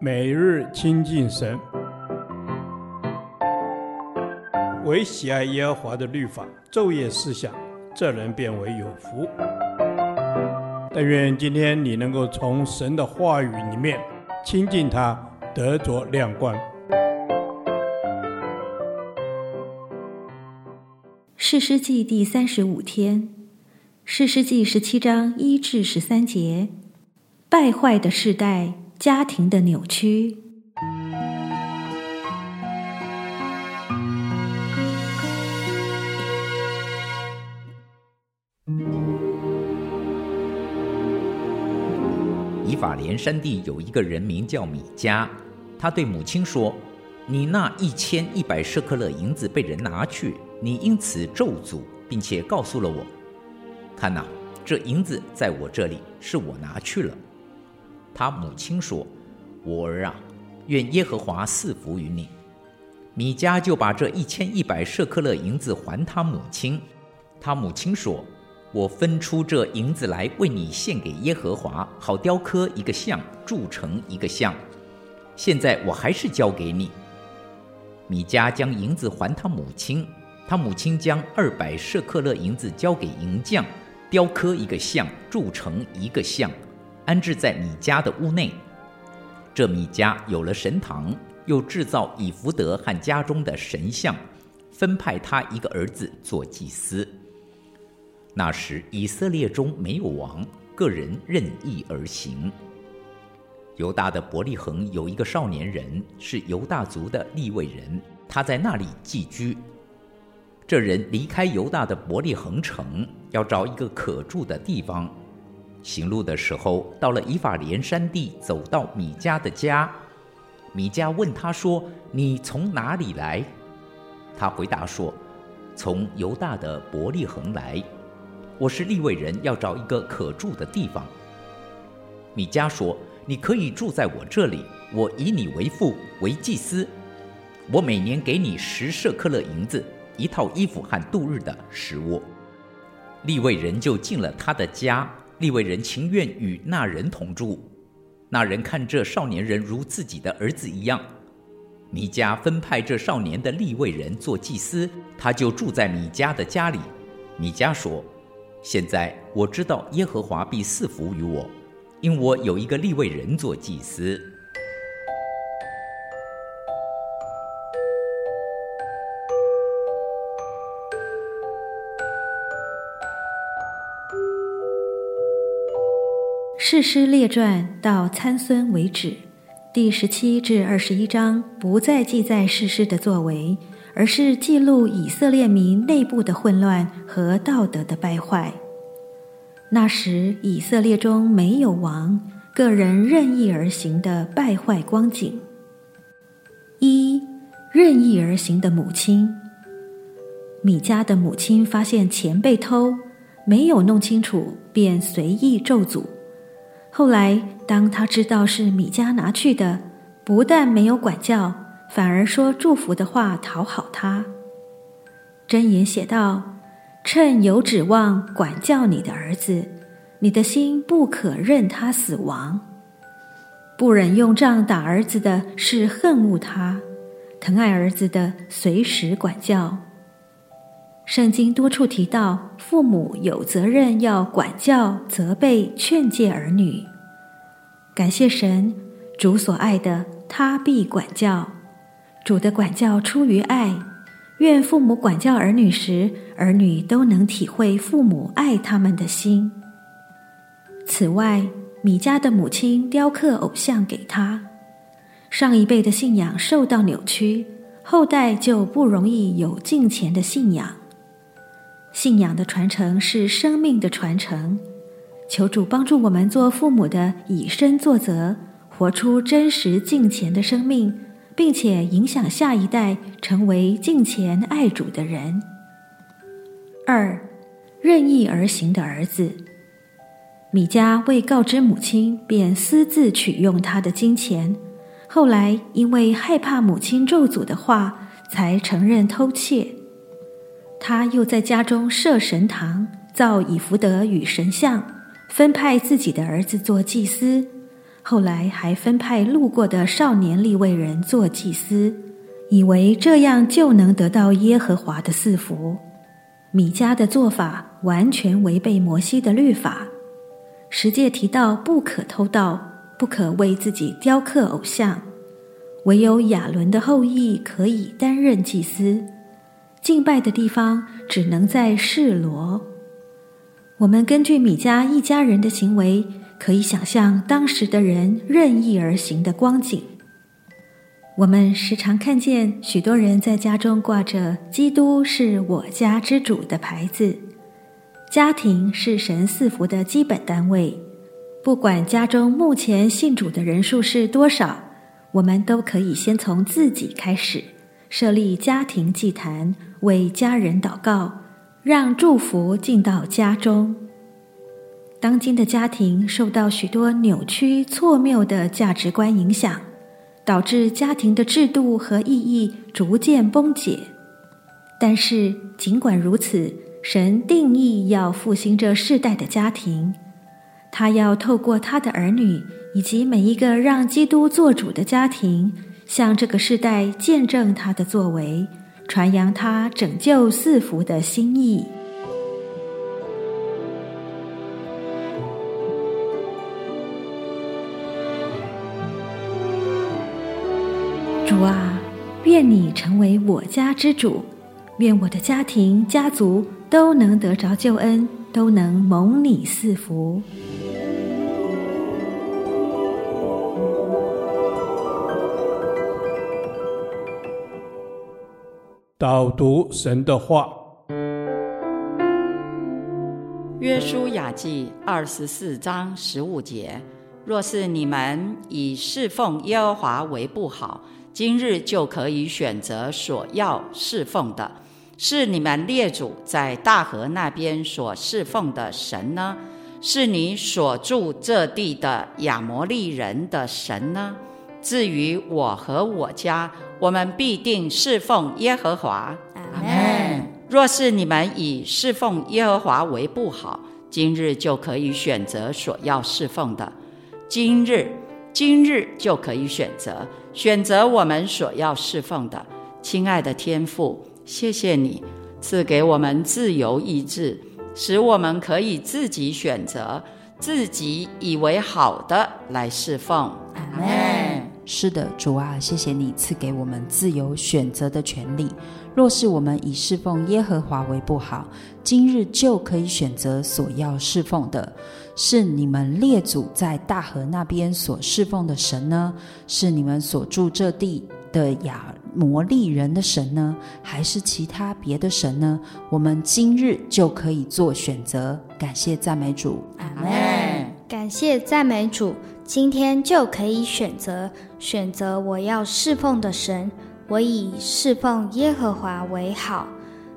每日亲近神，唯喜爱耶和华的律法，昼夜思想，这人便为有福。但愿今天你能够从神的话语里面亲近他，得着亮光。士师记第三十五天，士师记十七章一至十三节，败坏的世代。家庭的扭曲。以法莲山地有一个人名叫米迦，他对母亲说：“你那一千一百舍克勒银子被人拿去，你因此咒诅，并且告诉了我。看哪，这银子在我这里，是我拿去了。”他母亲说：“我儿啊，愿耶和华赐福于你。”米迦就把这一千一百舍客勒银子还他母亲。他母亲说：“我分出这银子来为你献给耶和华，好雕刻一个像，铸成一个像。现在我还是交给你。”米迦将银子还他母亲，他母亲将二百舍客勒银子交给银匠，雕刻一个像，铸成一个像。安置在米迦的屋内。这米迦有了神堂，又制造以弗得和家中的神像，分派他一个儿子做祭司。那时以色列中没有王，个人任意而行。犹大的伯利恒有一个少年人，是犹大族的利未人，他在那里寄居。这人离开犹大的伯利恒城，要找一个可住的地方。行路的时候，到了以法莲山地，走到米迦的家。米迦问他说：“你从哪里来？”他回答说：“从犹大的伯利恒来。我是利未人，要找一个可住的地方。”米迦说：“你可以住在我这里，我以你为父，为祭司。我每年给你十舍客勒银子，一套衣服和度日的食物。”利未人就进了他的家。利未人情愿与那人同住，那人看这少年人如自己的儿子一样。米迦分派这少年的利位人做祭司，他就住在米迦的家里。米迦说：“现在我知道耶和华必赐福于我，因我有一个利位人做祭司。”士师列传到参孙为止，第十七至二十一章不再记载士师的作为，而是记录以色列民内部的混乱和道德的败坏。那时以色列中没有王，个人任意而行的败坏光景。一、任意而行的母亲。米迦的母亲发现钱被偷，没有弄清楚，便随意咒诅。后来，当他知道是米迦拿去的，不但没有管教，反而说祝福的话讨好他。箴言写道：“趁有指望管教你的儿子，你的心不可任他死亡。不忍用杖打儿子的是恨恶他，疼爱儿子的随时管教。”圣经多处提到，父母有责任要管教、责备、劝诫儿女。感谢神，主所爱的，他必管教。主的管教出于爱，愿父母管教儿女时，儿女都能体会父母爱他们的心。此外，米迦的母亲雕刻偶像给他，上一辈的信仰受到扭曲，后代就不容易有敬虔的信仰。信仰的传承是生命的传承，求主帮助我们做父母的以身作则，活出真实敬虔的生命，并且影响下一代成为敬虔爱主的人。二，任意而行的儿子，米迦未告知母亲，便私自取用他的金钱，后来因为害怕母亲咒诅的话，才承认偷窃。他又在家中设神堂，造以弗得与神像，分派自己的儿子做祭司，后来还分派路过的少年利未人做祭司，以为这样就能得到耶和华的赐福。米迦的做法完全违背摩西的律法。十诫提到不可偷盗，不可为自己雕刻偶像，唯有亚伦的后裔可以担任祭司。敬拜的地方只能在示罗。我们根据米迦一家人的行为，可以想象当时的人任意而行的光景。我们时常看见许多人在家中挂着“基督是我家之主”的牌子。家庭是神赐福的基本单位，不管家中目前信主的人数是多少，我们都可以先从自己开始，设立家庭祭坛，为家人祷告，让祝福进到家中。当今的家庭受到许多扭曲错谬的价值观影响，导致家庭的制度和意义逐渐崩解。但是尽管如此，神定义要复兴这世代的家庭，他要透过他的儿女以及每一个让基督做主的家庭，向这个世代见证他的作为，传扬他拯救四福的心意。主啊，愿你成为我家之主，愿我的家庭家族。都能得着救恩，都能蒙你赐福。导读神的话，约书亚记二十四章十五节：若是你们以侍奉耶和华为不好，今日就可以选择所要侍奉的。是你们列祖在大河那边所侍奉的神呢？是你所住这地的亚摩利人的神呢？至于我和我家，我们必定侍奉耶和华。阿门。若是你们以侍奉耶和华为不好，今日就可以选择所要侍奉的。今日，今日就可以选择，选择我们所要侍奉的。亲爱的天父。谢谢你赐给我们自由意志，使我们可以自己选择自己以为好的来侍奉。阿们。是的，主啊，谢谢你赐给我们自由选择的权利。若是我们以侍奉耶和华为不好，今日就可以选择所要侍奉的。是你们列祖在大河那边所侍奉的神呢？是你们所住这地的亚摩利人的神呢？还是其他别的神呢？我们今日就可以做选择。感谢赞美主，阿门。感谢赞美主。今天就可以选择选择我要侍奉的神，我以侍奉耶和华为好，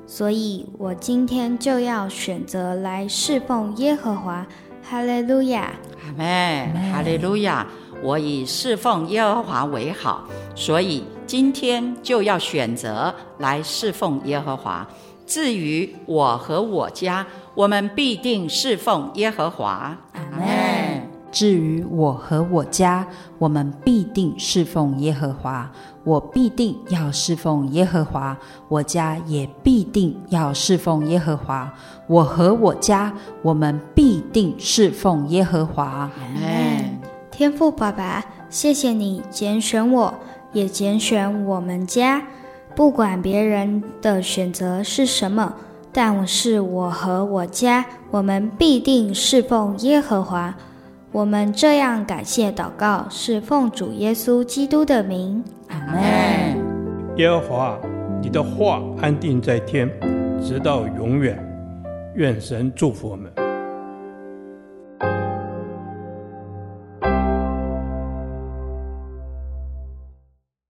所以我今天就要选择来侍奉耶和华。哈利路亚，阿门，哈利路亚。我以侍奉耶和华为好，所以今天就要选择来侍奉耶和华。至于我和我家，我们必定侍奉耶和华。至于我和我家，我们必定侍奉耶和华。我必定要侍奉耶和华，我家也必定要侍奉耶和华。我和我家，我们必定侍奉耶和华。天父爸爸，谢谢你拣选我，也拣选我们家。不管别人的选择是什么，但是我和我家，我们必定侍奉耶和华。我们这样感谢祷告，是奉主耶稣基督的名，阿门。耶和华，你的话安定在天，直到永远。愿神祝福我们。